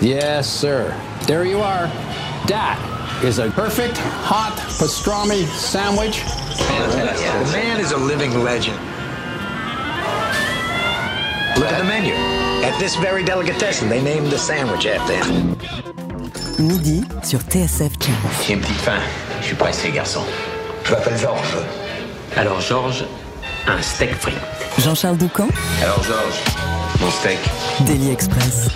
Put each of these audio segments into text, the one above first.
Yes, sir. There you are. That is a perfect hot pastrami sandwich. The man is a living legend. Look at the menu. At this very delicatessen, they named the sandwich after him. Midi sur TSF Jazz. J'ai une petite faim. Je suis pressé, garçon. Je m'appelle Georges. Alors, Georges, un steak frit. Jean-Charles Doucan, Alors, Georges, mon steak. Daily Express.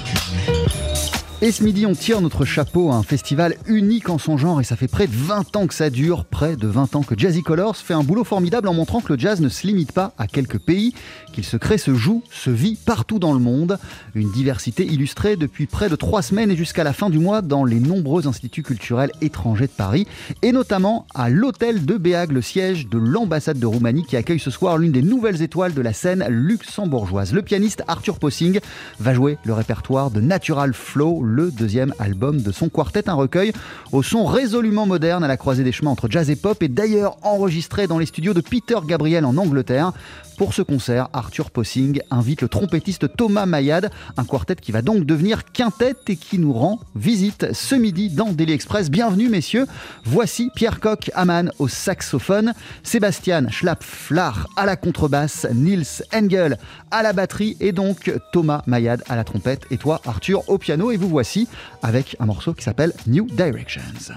Et ce midi, on tire notre chapeau à un festival unique en son genre et ça fait près de 20 ans que ça dure, près de 20 ans que Jazzy Colors fait un boulot formidable en montrant que le jazz ne se limite pas à quelques pays, qu'il se crée, se joue, se vit partout dans le monde. Une diversité illustrée depuis près de trois semaines et jusqu'à la fin du mois dans les nombreux instituts culturels étrangers de Paris et notamment à l'hôtel de Béag, le siège de l'ambassade de Roumanie qui accueille ce soir l'une des nouvelles étoiles de la scène luxembourgeoise. Le pianiste Arthur Possing va jouer le répertoire de Natural Flow, le deuxième album de son quartet, un recueil au son résolument moderne à la croisée des chemins entre jazz et pop et d'ailleurs enregistré dans les studios de Peter Gabriel en Angleterre. Pour ce concert, Arthur Possing invite le trompettiste Thomas Mayad, un quartet qui va donc devenir quintet et qui nous rend visite ce midi dans Daily Express. Bienvenue messieurs, voici Pierre Koch Amann au saxophone, Sébastien Schlapp-Flach à la contrebasse, Nils Engel à la batterie et donc Thomas Mayad à la trompette et toi Arthur au piano et vous voici avec un morceau qui s'appelle New Directions.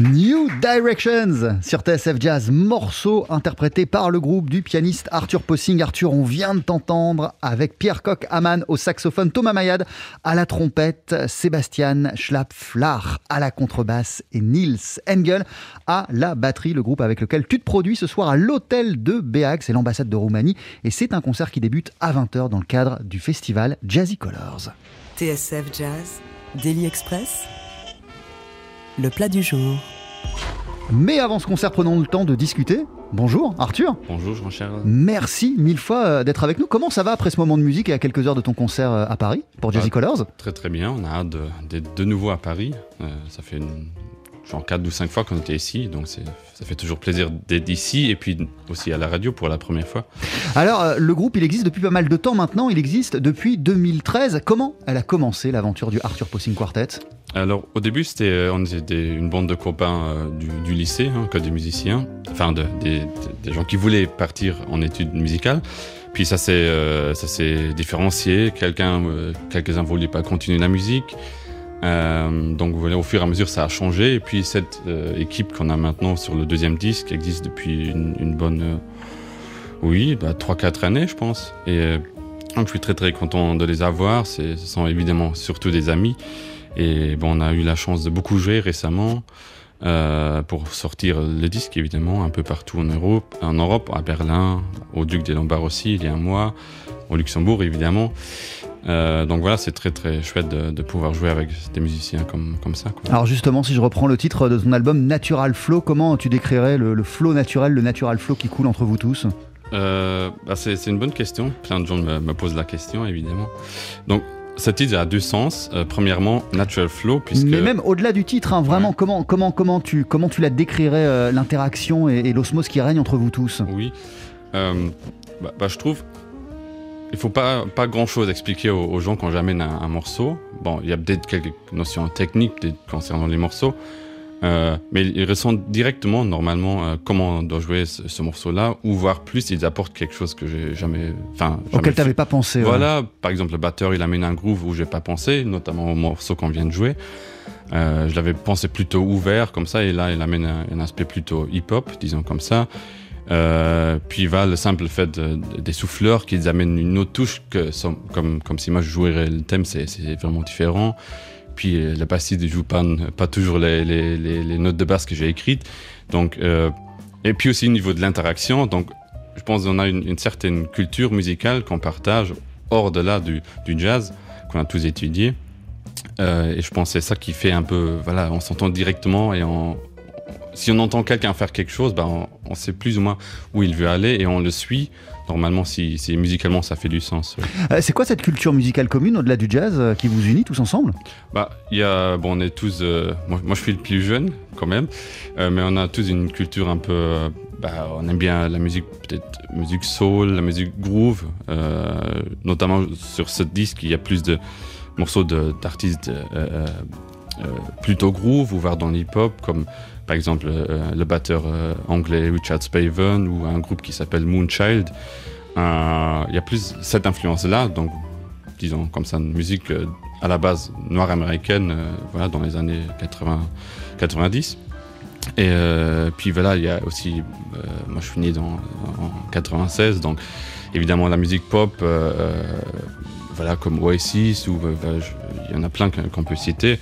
New Directions sur TSF Jazz, morceau interprété par le groupe du pianiste Arthur Possing. Arthur, on vient de t'entendre avec Pierre Koch Amann au saxophone, Thomas Mayad à la trompette, Sébastien Schlapp-Flach à la contrebasse et Niels Engel à la batterie. Le groupe avec lequel tu te produis ce soir à l'hôtel de Béag, c'est l'ambassade de Roumanie et c'est un concert qui débute à 20h dans le cadre du festival Jazzy Colors. TSF Jazz, Daily Express, le plat du jour. Mais avant ce concert, prenons le temps de discuter. Bonjour Arthur. Bonjour Jean-Charles. Merci mille fois euh, d'être avec nous. Comment ça va après ce moment de musique et à quelques heures de ton concert euh, à Paris pour Jazzy Ah, Colors? Très très bien, on a hâte de- d'être de nouveau à Paris. Euh, ça fait une- genre 4 ou 5 fois qu'on était ici, donc ça fait toujours plaisir d'être ici et puis aussi à la radio pour la première fois. Alors, euh, le groupe, il existe depuis pas mal de temps maintenant. Il existe depuis 2013. Comment elle a commencé l'aventure du Arthur Possing Quartet? Alors au début c'était euh, on était une bande de copains euh, du, du lycée, hein, que des musiciens, enfin de- des, des- des gens qui voulaient partir en études musicales. Puis ça s'est euh, ça s'est différencié. Quelqu'un, euh, quelques-uns voulaient pas continuer la musique. Euh, donc voilà, au fur et à mesure, ça a changé. Et puis cette euh, équipe qu'on a maintenant sur le deuxième disque existe depuis une, une bonne, euh, oui, bah, 3-4 années, je pense. Et euh, donc je suis très très content de les avoir. Ce sont évidemment surtout des amis. Et bon, on a eu la chance de beaucoup jouer récemment euh, pour sortir le disque, évidemment, un peu partout en Europe, en Europe, à Berlin, au Duc des Lombards aussi, il y a un mois, au Luxembourg, évidemment. Euh, donc voilà, c'est très très chouette de, de pouvoir jouer avec des musiciens comme, comme ça. Quoi. Alors justement, si je reprends le titre de ton album Natural Flow, comment tu décrirais le, le flow naturel, le natural flow qui coule entre vous tous? Euh, bah, c'est une bonne question. Plein de gens me, me posent la question, évidemment. Donc, ce titre a deux sens. Euh, premièrement, Natural Flow, puisque... Mais même au-delà du titre, hein, vraiment, Ouais. comment, comment, comment, tu, comment tu la décrirais, euh, l'interaction et, et l'osmose qui règne entre vous tous? Oui. Bah, bah, je trouve... Il faut pas, pas grand-chose expliquer aux, aux gens quand j'amène un, un morceau. Bon, il y a peut-être quelques notions techniques concernant les morceaux. Euh, mais ils ressentent directement, normalement, euh, comment on doit jouer ce, ce morceau-là, ou voire plus, ils apportent quelque chose que j'ai jamais... Enfin, jamais Auquel n'avais pas pensé. ouais. Voilà, par exemple, le batteur, il amène un groove où j'ai pas pensé, notamment au morceau qu'on vient de jouer. Euh, je l'avais pensé plutôt ouvert comme ça, et là, il amène un, un aspect plutôt hip-hop, disons comme ça. Euh, puis va le simple fait de- de- des souffleurs qu'ils amènent une autre touche que comme comme si moi je jouerais le thème, c'est vraiment différent. Puis euh, le bassiste ne joue pas toujours les, notes de basse que j'ai écrites, donc euh, et puis aussi au niveau de l'interaction, donc je pense qu'on a une, certaine culture musicale qu'on partage hors de là du, jazz qu'on a tous étudié. Et je pense c'est ça qui fait un peu, voilà, on s'entend directement et on, si on entend quelqu'un faire quelque chose, ben on, on sait plus ou moins où il veut aller et on le suit. Normalement, si, si musicalement ça fait du sens. Euh, c'est quoi cette culture musicale commune au-delà du jazz euh, qui vous unit tous ensemble? Bah, il y a, bon, on est tous, euh, moi, moi je suis le plus jeune quand même, mais on a tous une culture un peu, bah, on aime bien la musique, peut-être musique soul, la musique groove, notamment sur ce disque, il y a plus de morceaux d'artistes plutôt groove ou voire dans l'hip-hop, comme par exemple euh, le batteur euh, anglais Richard Spaven ou un groupe qui s'appelle Moonchild. Euh, Il y a plus cette influence-là, donc disons comme ça, une musique euh, à la base noire américaine, euh, voilà, dans les années 80, 90. Et euh, puis voilà, il y a aussi, euh, moi je suis né dans, en 96, donc évidemment la musique pop, euh, euh, voilà, comme Oasis, ou euh, il y en a plein qu'on peut citer.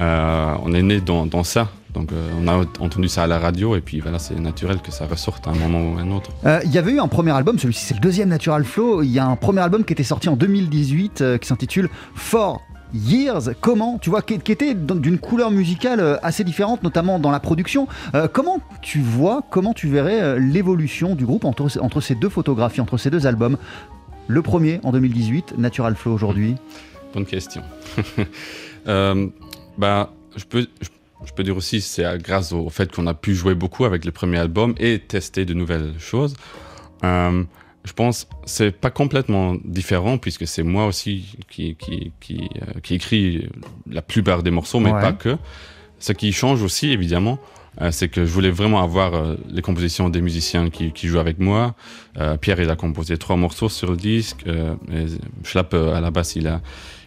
Euh, on est né dans ça, donc euh, on a entendu ça à la radio, et puis voilà, c'est naturel que ça ressorte à un moment ou à un autre. Euh, Il y avait eu un premier album, celui-ci c'est le deuxième Natural Flow. Il y a un premier album qui était sorti en 2018 euh, qui s'intitule For Years. Comment, tu vois, qui, était d'une couleur musicale assez différente, notamment dans la production. Euh, comment tu vois, comment tu verrais l'évolution du groupe entre, entre ces deux photographies, entre ces deux albums? Le premier en 2018, Natural Flow aujourd'hui. Bonne question. Euh, bah, je peux, je, je peux dire aussi, c'est grâce au fait qu'on a pu jouer beaucoup avec le premier album et tester de nouvelles choses. Euh, je pense c'est pas complètement différent puisque c'est moi aussi qui qui qui, euh, qui écrit la plupart des morceaux, mais Ouais. pas que. Ce qui change aussi, évidemment, euh, c'est que je voulais vraiment avoir euh, les compositions des musiciens qui, qui jouent avec moi. Euh, Pierre, il a composé trois morceaux sur le disque. Schlapp, à la basse, il a,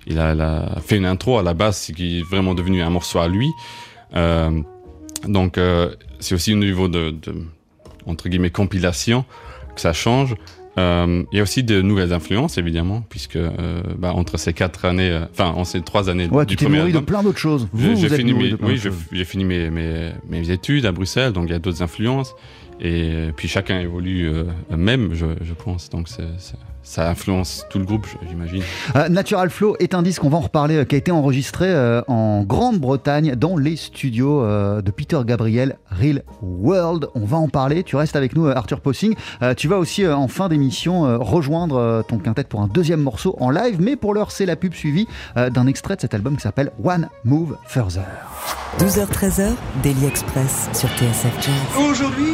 il a, il a fait une intro à la basse qui est vraiment devenu un morceau à lui. Euh, Donc, euh, c'est aussi au niveau de, de, entre guillemets, compilation que ça change. Euh, il y a aussi de nouvelles influences, évidemment, puisque euh, bah, entre ces quatre années, euh, enfin, en ces trois années Ouais, du tu premier nourri de album, plein d'autres choses. Vous, j'ai- fini mes, de plein oui, j'ai fini mes, mes, mes études à Bruxelles, donc il y a d'autres influences. Et euh, puis chacun évolue euh, même, je, je pense. Donc c'est- c'est- ça influence tout le groupe, j'imagine. Euh, Natural Flow est un disque, on va en reparler, euh, qui a été enregistré euh, en Grande-Bretagne dans les studios euh, de Peter Gabriel, Real World. On va en parler. Tu restes avec nous, Arthur Possing. Euh, tu vas aussi, euh, en fin d'émission, euh, rejoindre euh, ton quintet pour un deuxième morceau en live. Mais pour l'heure, c'est la pub suivie euh, d'un extrait de cet album qui s'appelle One Move Further. 12h-13h, Daily Express sur TSF Jazz. Aujourd'hui,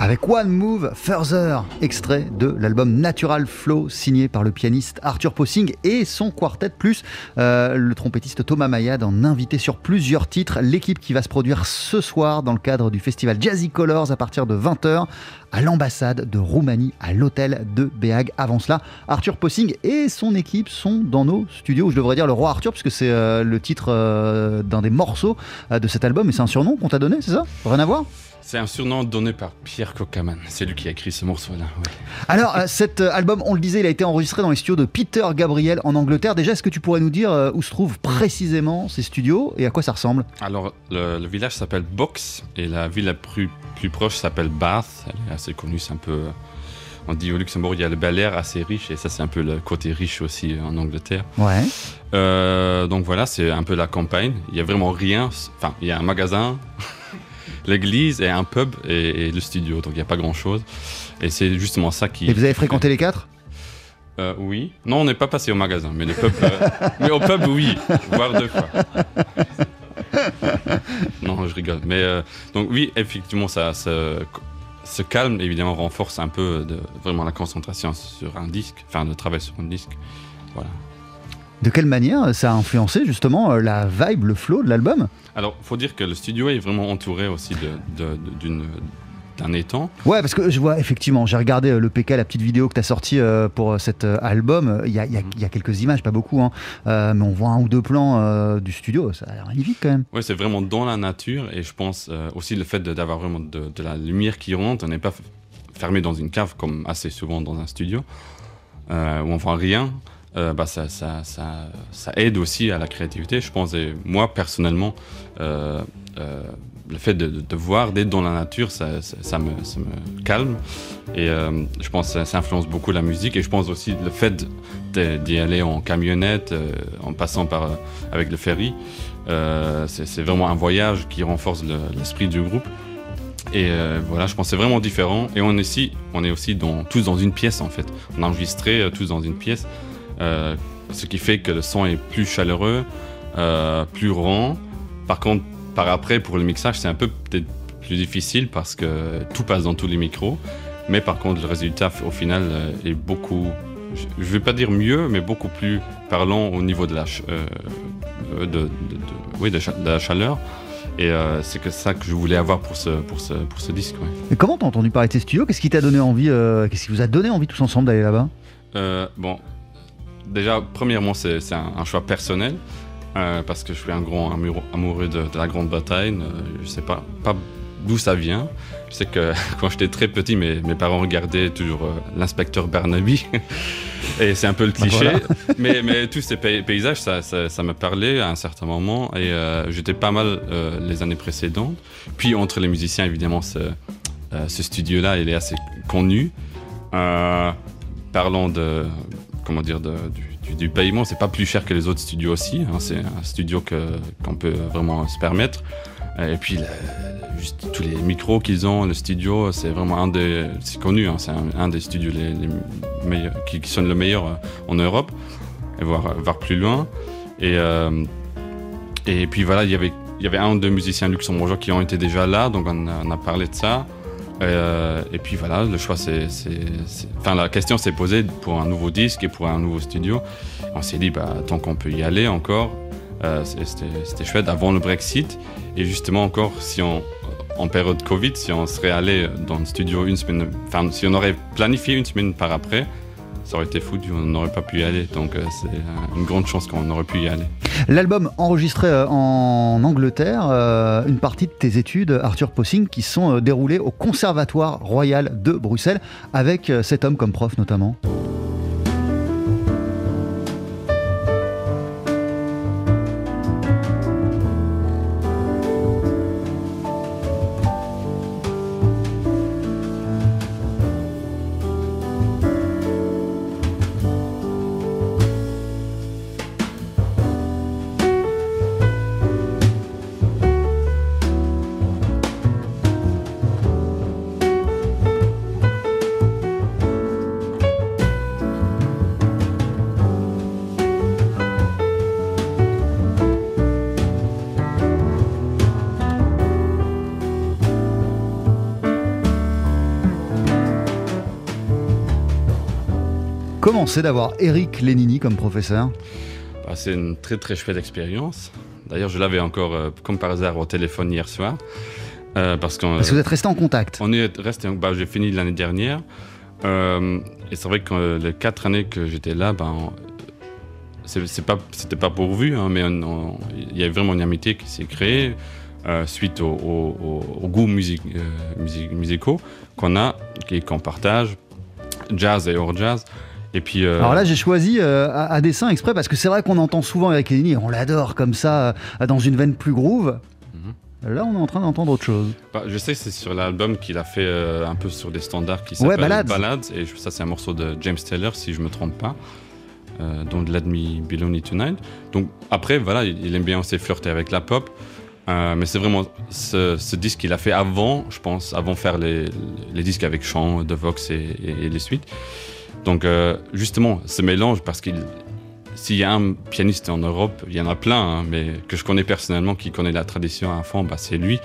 Avec One Move Further, extrait de l'album Natural Flow signé par le pianiste Arthur Possing et son quartet plus euh, le trompettiste Thomas Mayad en invité sur plusieurs titres. L'équipe qui va se produire ce soir dans le cadre du festival Jazzy Colors à partir de 20h à l'ambassade de Roumanie à l'hôtel de Béag. Avant cela, Arthur Possing et son équipe sont dans nos studios, je devrais dire le roi Arthur puisque c'est euh, le titre euh, d'un des morceaux de cet album et c'est un surnom qu'on t'a donné, c'est ça? Rien à voir? C'est un surnom donné par Pierre Kokaman. C'est lui qui a écrit ce morceau-là. Alors, euh, cet euh, album, on le disait, il a été enregistré dans les studios de Peter Gabriel en Angleterre. Déjà, est-ce que tu pourrais nous dire euh, où se trouvent précisément ces studios et à quoi ça ressemble? Alors, le, le village s'appelle Box et la ville la plus, plus proche s'appelle Bath. Elle est assez connue, c'est un peu. On dit au Luxembourg, il y a le Bel Air assez riche et ça, c'est un peu le côté riche aussi en Angleterre. Ouais. Euh, donc voilà, c'est un peu la campagne. Il y a vraiment rien. Enfin, il y a un magasin, l'église et un pub et, et le studio. Donc il n'y a pas grand chose. Et c'est justement ça qui. Et vous avez fréquenté les quatre? Euh, oui. Non, on n'est pas passé au magasin, mais, les pubs, euh, mais au pub, oui. Voire deux fois. non, je rigole. Mais euh, donc, oui, effectivement, ça se, ce calme, évidemment, renforce un peu de, vraiment la concentration sur un disque, enfin, le travail sur un disque. Voilà. De quelle manière ça a influencé justement euh, la vibe, le flow de l'album? Alors, faut dire que le studio est vraiment entouré aussi d'une- d'un étang. Ouais, parce que je vois effectivement, j'ai regardé euh, le PK, la petite vidéo que tu as sortie euh, pour cet euh, album. Il y, a, il y a- il y a quelques images, pas beaucoup, hein, euh, mais on voit un ou deux plans du studio. Ça a l'air magnifique quand même. Oui, c'est vraiment dans la nature et je pense aussi le fait d'avoir vraiment de, de la lumière qui rentre, on n'est pas fermé dans une cave comme assez souvent dans un studio où on voit rien. Euh, bah, ça, ça, ça, aide aussi à la créativité, je pense. Et moi, personnellement, euh, euh, le fait de, voir, d'être dans la nature, ça, me, me calme. Et je pense que ça, influence beaucoup la musique. Et je pense aussi le fait d'y aller en camionnette, en passant par, avec le ferry, c'est vraiment un voyage qui renforce le- l'esprit du groupe. Et voilà, je pense que c'est vraiment différent. Et on est aussi, on est aussi dans, tous dans une pièce en fait. On a enregistré tous dans une pièce, euh, ce qui fait que le son est plus chaleureux, euh, plus rond. Par contre, par après, pour le mixage, c'est un peu peut-être plus difficile parce que tout passe dans tous les micros. Mais par contre, le résultat au final euh, est beaucoup, je ne vais pas dire mieux, mais beaucoup plus parlant au niveau de la, ch- de, de- de- oui, de, la chaleur. Et euh, c'est que ça que je voulais avoir pour ce, pour ce, pour ce disque. ouais. Comment t'as entendu parler de ces studios? Qu'est-ce qui t'a donné envie euh, Qu'est-ce qui vous a donné envie tous ensemble d'aller là-bas? Euh, bon, déjà, premièrement, c'est un, un choix personnel. euh, parce que je suis un grand amoureux, de, de la Grande-Bretagne. euh, je sais pas, pas d'où ça vient. Je sais que quand j'étais très petit, mes, mes parents regardaient toujours euh, l'inspecteur Barnaby. et c'est un peu le cliché. voilà. mais, mais tous ces pay- paysages, ça, ça, ça me parlait à un certain moment. Et euh, j'étais pas mal les années précédentes. Puis entre les musiciens, évidemment, ce, studio-là, il est assez connu. Parlons de comment dire du, paiement, c'est pas plus cher que les autres studios aussi. hein. c'est un studio qu'on peut vraiment se permettre. Et puis tous les micros qu'ils ont, le studio, c'est vraiment un des, c'est connu, hein, c'est un, des studios les, meilleurs, qui, qui sonne le meilleur euh, en Europe, et voire, plus loin. Et euh, et puis voilà, il y avait il y avait un ou deux musiciens luxembourgeois qui ont été déjà là, donc on a parlé de ça. Euh, et puis voilà, le choix, c'est, enfin la question s'est posée pour un nouveau disque et pour un nouveau studio. On s'est dit, bah tant qu'on peut y aller encore, euh, c'était chouette avant le Brexit. Et justement encore, si on en période Covid, si on serait allé dans le studio une semaine, enfin si on aurait planifié une semaine par après, ça aurait été foutu, on n'aurait pas pu y aller. Donc euh, c'est euh, une grande chance qu'on aurait pu y aller. L'album enregistré euh, en Angleterre, une partie de tes études, Arthur Possing, qui sont déroulées au Conservatoire Royal de Bruxelles, avec cet homme comme prof notamment. C'est d'avoir Eric Lénini comme professeur Bah, c'est une très très chouette expérience. D'ailleurs, je l'avais encore, euh, comme par hasard, au téléphone hier soir. Euh, parce qu'on Parce que vous êtes resté en contact. on est resté, bah, j'ai fini l'année dernière. Euh, et c'est vrai que euh, les quatre années que j'étais là, ben, on- c'est, c'est pas, c'était pas pourvu, hein, mais il y a vraiment une amitié qui s'est créée euh, suite au, au, au- au goût music, euh, music- musicaux qu'on a et qu'on partage, jazz et hors jazz. Et puis, euh, Alors là, j'ai choisi euh, à, à dessein exprès parce que c'est vrai qu'on entend souvent Eric Lénini, on l'adore comme ça, euh, dans une veine plus groove. Mhm. Là, on est en train d'entendre autre chose. Bah, je sais que c'est sur l'album qu'il a fait un peu sur des standards qui Ouais, s'appellent Ballads. Et je- ça, c'est un morceau de James Taylor, si je me trompe pas. Donc Let Me Be Lonely Tonight. Donc après, voilà, il, il aime bien aussi flirter avec la pop. Euh, mais c'est vraiment ce, ce disque qu'il a fait avant, je pense, avant de faire les, les disques avec chant, de Vox et, et- et les suites. Donc euh, justement, ce mélange, parce qu'il s'il y a un pianiste en Europe, il y en a plein, hein, mais que je connais personnellement, qui connaît la tradition à fond, bah, c'est lui.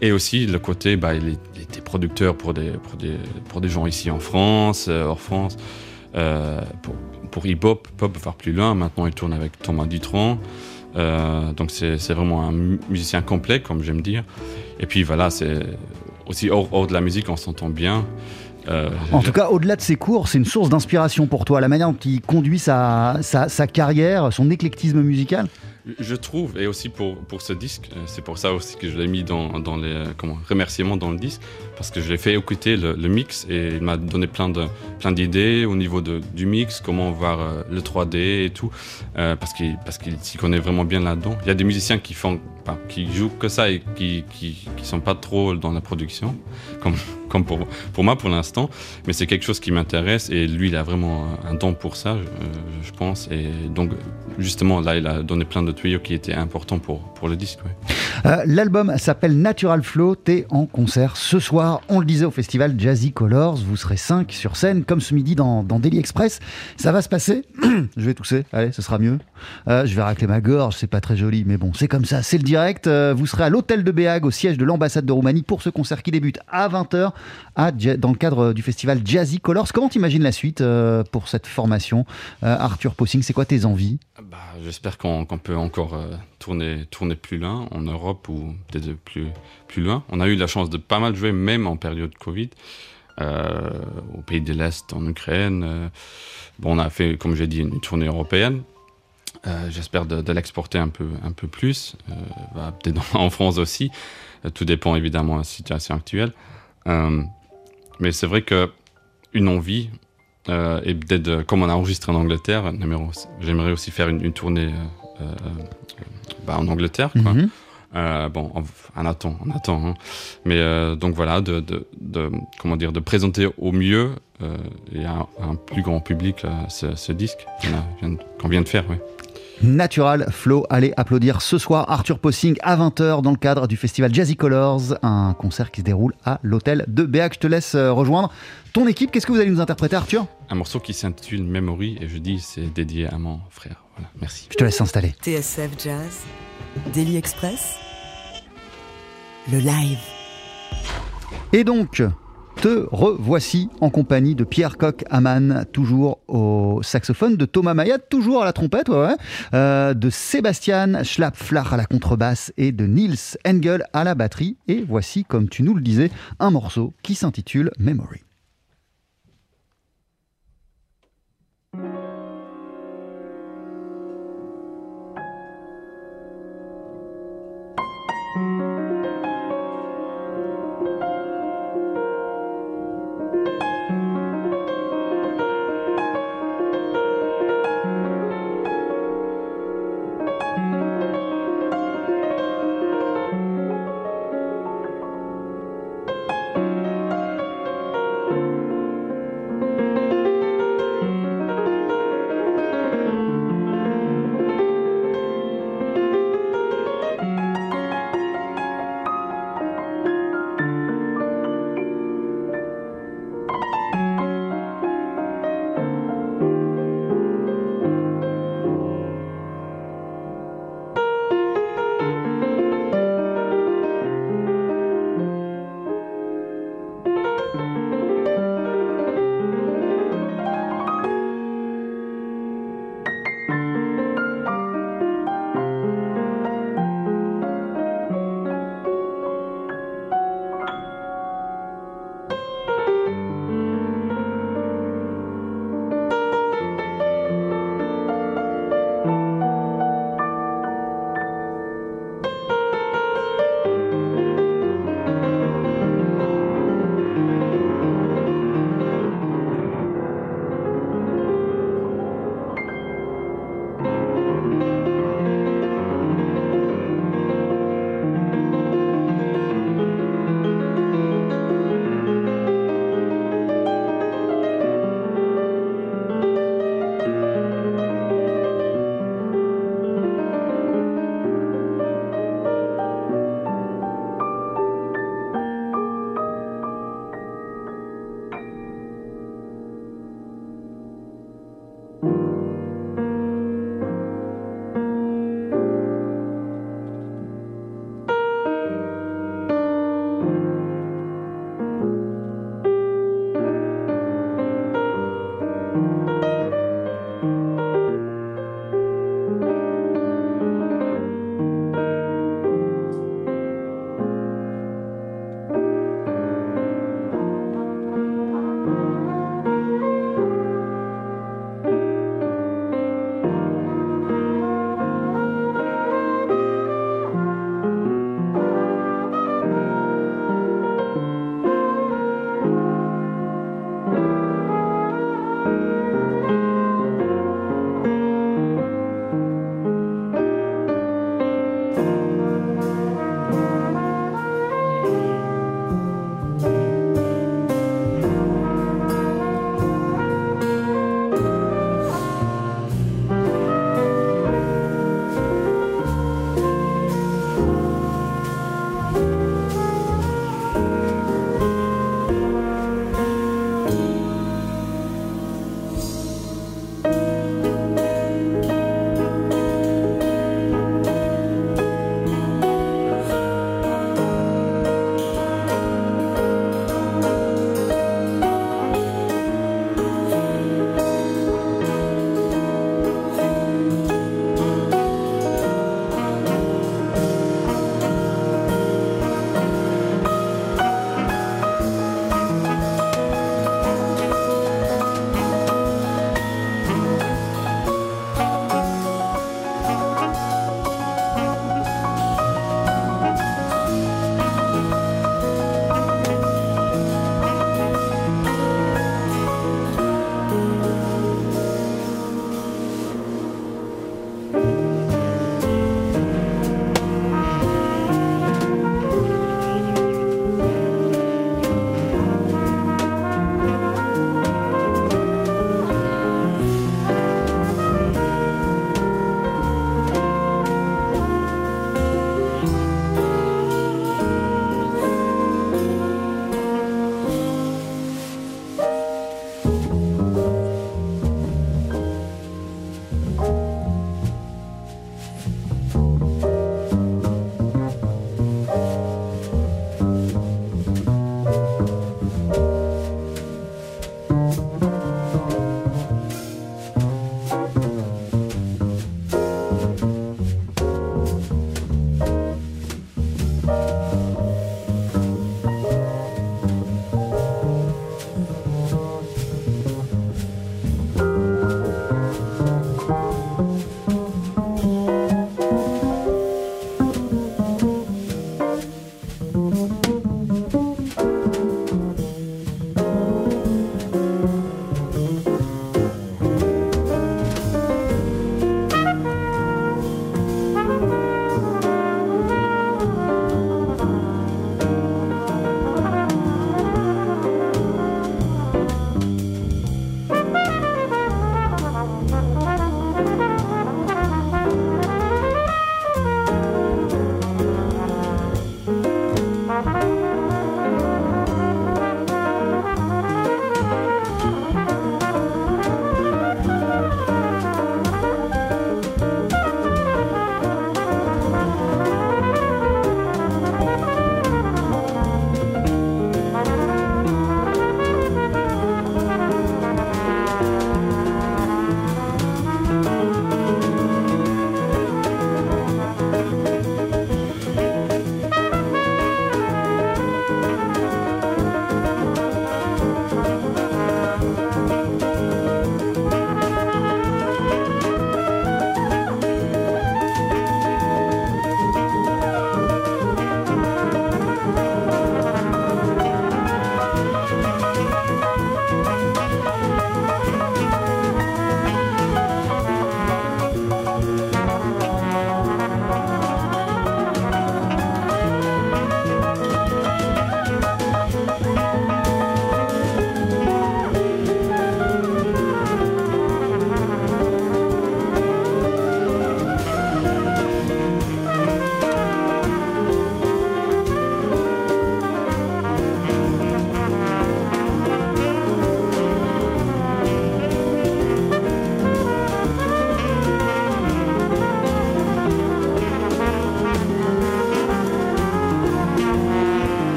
Et aussi le côté, bah, il, était producteur pour des, pour des, pour des gens ici en France, euh, hors France, euh, pour, hip-hop, pop, voire plus loin. Maintenant, il tourne avec Thomas Dutronc. Euh, donc c'est vraiment un mu- musicien complet, comme j'aime dire. Et puis voilà, c'est aussi hors de la musique, on s'entend bien. Euh, En tout cas, au-delà de ses cours, c'est une source d'inspiration pour toi, la manière dont il conduit sa, sa, sa carrière, son éclectisme musical. Je trouve, et aussi pour, pour ce disque, euh, c'est pour ça aussi que je l'ai mis dans, dans les euh, comment, remerciements dans le disque, parce que je l'ai fait écouter le, mix et il m'a donné plein de plein d'idées au niveau de, du mix, comment voir euh, le 3D et tout, euh, parce qu'il parce qu'il s'y connaît vraiment bien là-dedans. Il y a des musiciens qui font, qui jouent que ça et qui, qui qui sont pas trop dans la production, comme comme pour pour moi pour l'instant, mais c'est quelque chose qui m'intéresse et lui il a vraiment un don pour ça, je pense, et donc justement là il a donné plein de tuyaux qui étaient importants pour pour le disque. Euh, L'album s'appelle Natural Flow. T'es en concert ce soir. On le disait au festival Jazzy Colors. Vous serez 5 sur scène, comme ce midi dans, dans Daily Express. Ça va se passer. je vais tousser. Allez, ce sera mieux. Euh, je vais racler ma gorge. C'est pas très joli, mais bon, c'est comme ça. C'est le direct. Euh, vous serez à l'hôtel de Béag, au siège de l'ambassade de Roumanie, pour ce concert qui débute à 20h à, Ja- dans le cadre du festival Jazzy Colors. Comment t'imagines la suite euh, pour cette formation Arthur Possing, c'est quoi tes envies? Bah, j'espère qu'on peut encore tourner tourner plus loin en Europe ou peut-être plus plus loin. On a eu la chance de pas mal jouer même en période Covid. Euh, au pays de l'Est, en Ukraine. euh, bon, on a fait, comme j'ai dit, une tournée européenne. Euh, J'espère de, l'exporter un peu, un peu plus, euh, bah, peut-être en France aussi. Tout dépend évidemment de la situation actuelle. Mais c'est vrai que une envie, et peut-être comme on a enregistré en Angleterre, j'aimerais aussi- faire une, tournée bah, en Angleterre. Quoi. Mhm. Euh, bon, on, on attend, on attend. hein. Mais euh, donc voilà, de, de, de- comment dire, de présenter au mieux euh, et à un, un plus grand public ce, ce disque qu'on vient de- faire. ouais. Natural Flow. Allez applaudir ce soir Arthur Possing à 20h dans le cadre du festival Jazzy Colors, un concert qui se déroule à l'hôtel de Béac. Je te laisse rejoindre ton équipe. Qu'est-ce que vous allez nous interpréter, Arthur? Un morceau qui s'intitule Memory et je dis c'est dédié à mon frère. Voilà, merci. Je te laisse s'installer. TSF Jazz, Daily Express, le live. Et donc, te revoici en compagnie de Pierre Coq Aman, toujours au saxophone, de Thomas Mayat, toujours à la trompette, ouais, ouais, euh, de Sébastien Schlapp-Flach à la contrebasse et de Niels Engel à la batterie. Et voici, comme tu nous le disais, un morceau qui s'intitule Memory.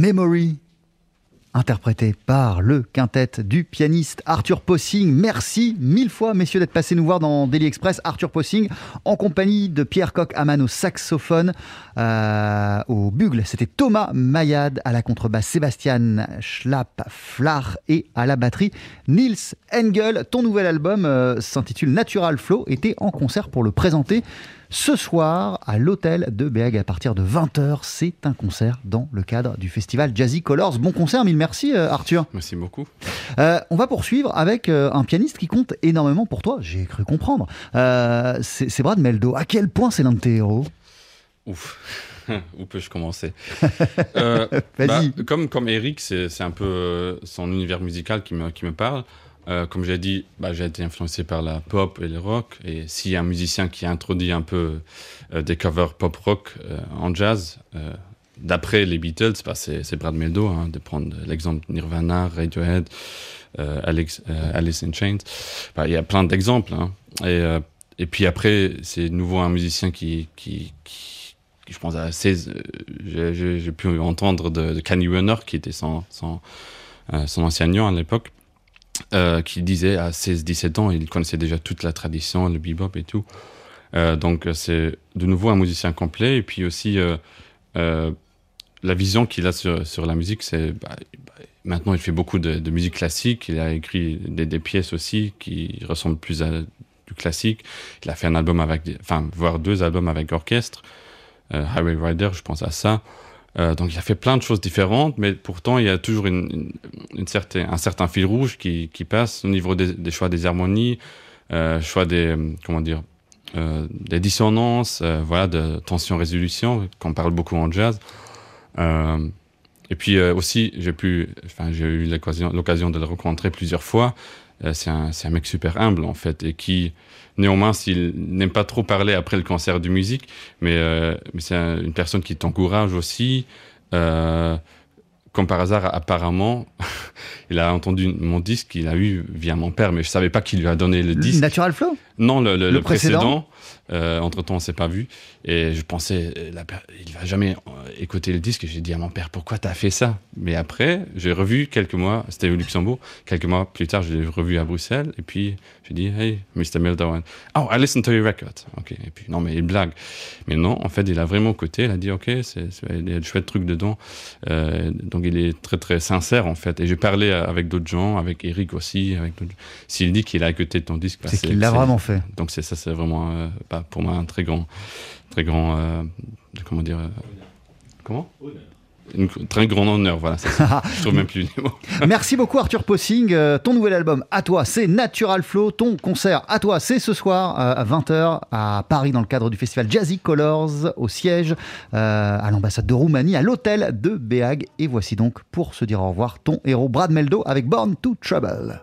Memory interprété par le quintet du pianiste Arthur Possing. Merci mille fois, messieurs, d'être passés nous voir dans Daily Express. Arthur Possing, en compagnie de Pierre Coq-Aman au saxophone, euh, au bugle. C'était Thomas Mayad à la contrebasse, Sébastien Schlapp-Flach et à la batterie, Nils Engel. Ton nouvel album euh, s'intitule Natural Flow, était en concert pour le présenter ce soir à l'hôtel de Béag à partir de 20h. C'est un concert dans le cadre du festival Jazzy Colors. Bon concert, mille merci euh, Arthur. Merci beaucoup. Euh, on va poursuivre avec euh, un pianiste qui compte énormément pour toi, j'ai cru comprendre. Euh, c'est Brad Meldo. À quel point c'est l'un de tes héros? Ouf. Où peux-je commencer? Euh, Vas-y. bah, comme, comme Eric, c'est un peu son univers musical qui me, qui me parle. Euh, comme j'ai dit, bah, j'ai été influencé par la pop et le rock. Et s'il y a un musicien qui introduit un peu euh, des covers pop-rock euh, en jazz, d'après les Beatles, bah, c'est Brad Meldo, hein, de prendre l'exemple Nirvana, Radiohead, Alice in Chains. Bah, Il y a plein d'exemples. hein. Et, puis après, c'est nouveau un musicien qui, je pense, à 16, euh, j'ai- pu entendre de, de Kenny Werner, qui était son, son, enseignant à l'époque, euh, qui disait à 16-17 ans, il connaissait déjà toute la tradition, le bebop et tout. Euh, donc euh, c'est de nouveau un musicien complet. Et puis aussi, euh, la vision qu'il a sur, la musique, c'est bah, bah, maintenant il fait beaucoup de, musique classique. Il a écrit des, pièces aussi qui ressemblent plus à du classique. Il a fait un album avec, enfin, voire deux albums avec orchestre. Highway Rider, je pense à ça. Euh, donc il a fait plein de choses différentes, mais pourtant il y a toujours un certain fil rouge qui, passe au niveau des, choix des harmonies, euh, choix des comment dire, euh, des dissonances, voilà, de tension-résolution qu'on parle beaucoup en jazz. Et puis aussi j'ai eu l'occasion de le rencontrer plusieurs fois. Euh, c'est un, mec super humble en fait et qui néanmoins s'il n'aime pas trop parler après le concert de musique, mais, euh, mais c'est un- une personne qui t'encourage aussi. Euh, comme par hasard, apparemment, il a entendu mon disque qu'il a eu via mon père, mais je savais pas qu'il lui a donné le disque. Natural Flow? Non, le, le, Le le précédent précédent. Euh, entre temps, on s'est pas vu. Et je pensais, euh, la il va jamais euh, écouter le disque. Et j'ai dit à mon père, pourquoi t'as fait ça? Mais après, j'ai revu quelques mois, c'était au Luxembourg. Quelques mois plus tard, je l'ai revu à Bruxelles. Et puis, j'ai dit, hey, Mr. Meldowan. Oh, I listened to your record. Ok. Et puis, non, mais il blague. Mais non, en fait, il a vraiment côté. Il a dit, ok, c'est, il y a de chouettes trucs dedans. Euh, donc, il est très, très sincère, en fait. Et j'ai parlé avec d'autres gens, avec Eric aussi. Avec S'il dit qu'il a écouté ton disque, bah, C'est qu'il l'a vraiment fait. Donc c'est ça, c'est vraiment euh, bah, pour moi un très grand, très grand, euh, comment dire, euh, comment? Un très grand honneur, voilà. ça. Je trouve même plus les mots. Merci beaucoup Arthur Possing. Euh, ton nouvel album à toi, c'est Natural Flow. Ton concert à toi, c'est ce soir euh, à 20h à Paris dans le cadre du festival Jazzy Colors au siège euh, à l'ambassade de Roumanie à l'hôtel de Béag. Et voici donc pour se dire au revoir ton héros Brad Meldo avec Born to Trouble.